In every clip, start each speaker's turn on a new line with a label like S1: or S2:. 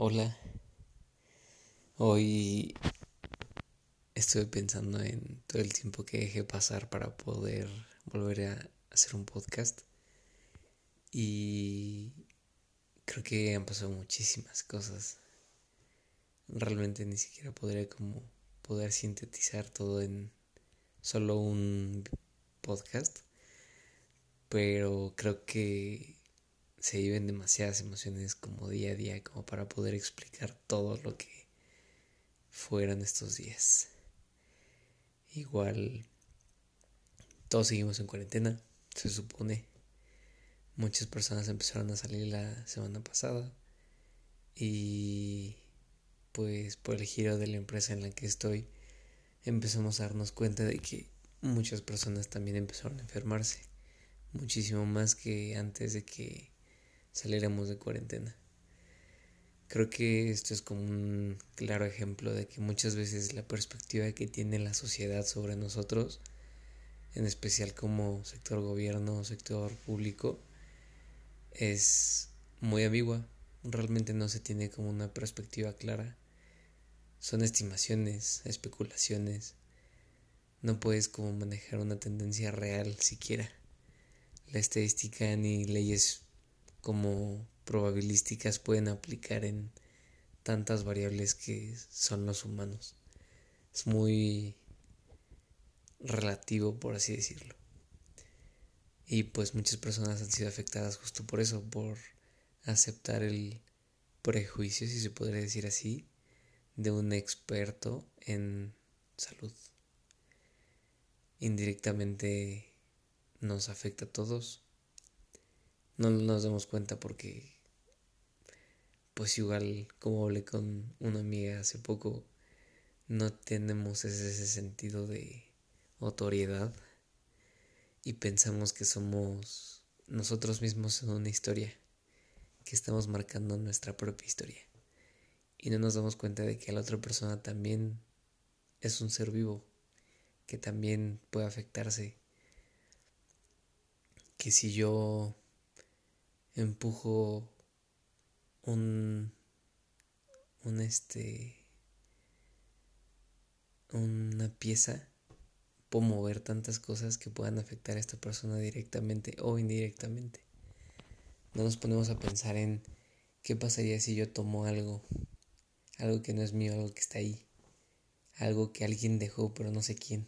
S1: Hola. Hoy estuve pensando en todo el tiempo que dejé pasar para poder volver a hacer un podcast. Y creo que han pasado muchísimas cosas. Realmente ni siquiera podría como poder sintetizar todo en solo un podcast. Pero creo que se viven demasiadas emociones como día a día como para poder explicar todo lo que fueron estos días. Igual todos seguimos en cuarentena, se supone. Muchas personas empezaron a salir la semana pasada y pues por el giro de la empresa en la que estoy empezamos a darnos cuenta de que muchas personas también empezaron a enfermarse, muchísimo más que antes de que saliéramos de cuarentena. Creo que esto es como un claro ejemplo de que muchas veces la perspectiva que tiene la sociedad sobre nosotros, en especial como sector gobierno, sector público, es muy ambigua. Realmente no se tiene como una perspectiva clara. Son estimaciones, especulaciones. No puedes como manejar una tendencia real siquiera. La estadística ni leyes como probabilísticas pueden aplicar en tantas variables que son los humanos. Es muy relativo, por así decirlo. Y pues muchas personas han sido afectadas justo por eso, por aceptar el prejuicio, si se podría decir así, de un experto en salud. Indirectamente nos afecta a todos no nos damos cuenta porque pues igual como hablé con una amiga hace poco no tenemos ese, sentido de autoridad y pensamos que somos nosotros mismos en una historia que estamos marcando nuestra propia historia. Y no nos damos cuenta de que la otra persona también es un ser vivo que también puede afectarse. Que si yo empujo un un este una pieza puedo mover tantas cosas que puedan afectar a esta persona directamente o indirectamente. No nos ponemos a pensar en qué pasaría si yo tomo algo algo que no es mío algo que está ahí algo que alguien dejó pero no sé quién.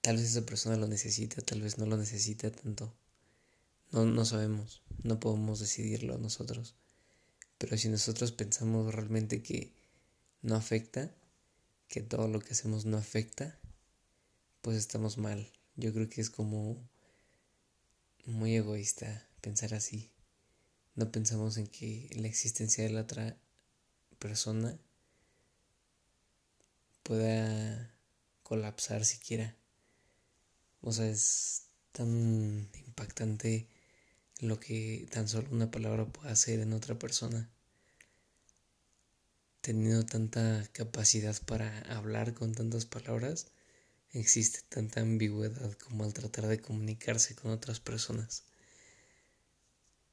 S1: Tal vez esa persona lo necesita tal vez no lo necesita tanto no, no sabemos, no podemos decidirlo nosotros. Pero si nosotros pensamos realmente que no afecta, que todo lo que hacemos no afecta, pues estamos mal. Yo creo que es como muy egoísta pensar así. No pensamos en que la existencia de la otra persona pueda colapsar siquiera. O sea, es tan impactante lo que tan solo una palabra puede hacer en otra persona. Teniendo tanta capacidad para hablar con tantas palabras, existe tanta ambigüedad como al tratar de comunicarse con otras personas.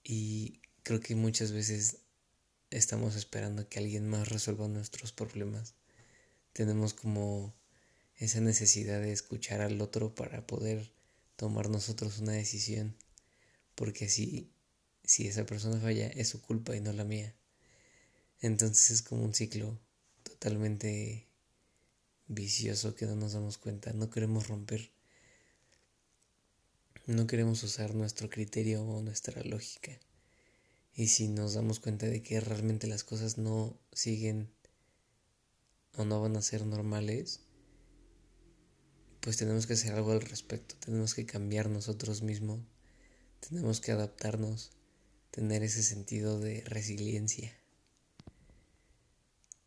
S1: Y creo que muchas veces estamos esperando que alguien más resuelva nuestros problemas. Tenemos como esa necesidad de escuchar al otro para poder tomar nosotros una decisión porque si, si esa persona falla es su culpa y no la mía. Entonces es como un ciclo totalmente vicioso que no nos damos cuenta, no queremos romper, no queremos usar nuestro criterio o nuestra lógica. Y si nos damos cuenta de que realmente las cosas no siguen o no van a ser normales, pues tenemos que hacer algo al respecto, tenemos que cambiar nosotros mismos tenemos que adaptarnos, tener ese sentido de resiliencia,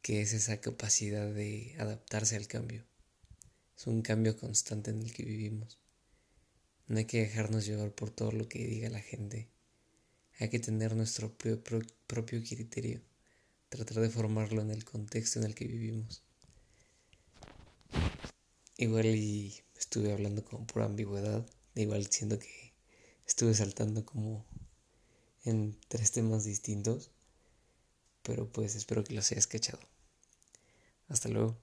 S1: que es esa capacidad de adaptarse al cambio. Es un cambio constante en el que vivimos. No hay que dejarnos llevar por todo lo que diga la gente. Hay que tener nuestro propio criterio, tratar de formarlo en el contexto en el que vivimos. Igual y estuve hablando con pura ambigüedad, igual siendo que estuve saltando como en tres temas distintos, pero pues espero que los hayas cachado. Hasta luego.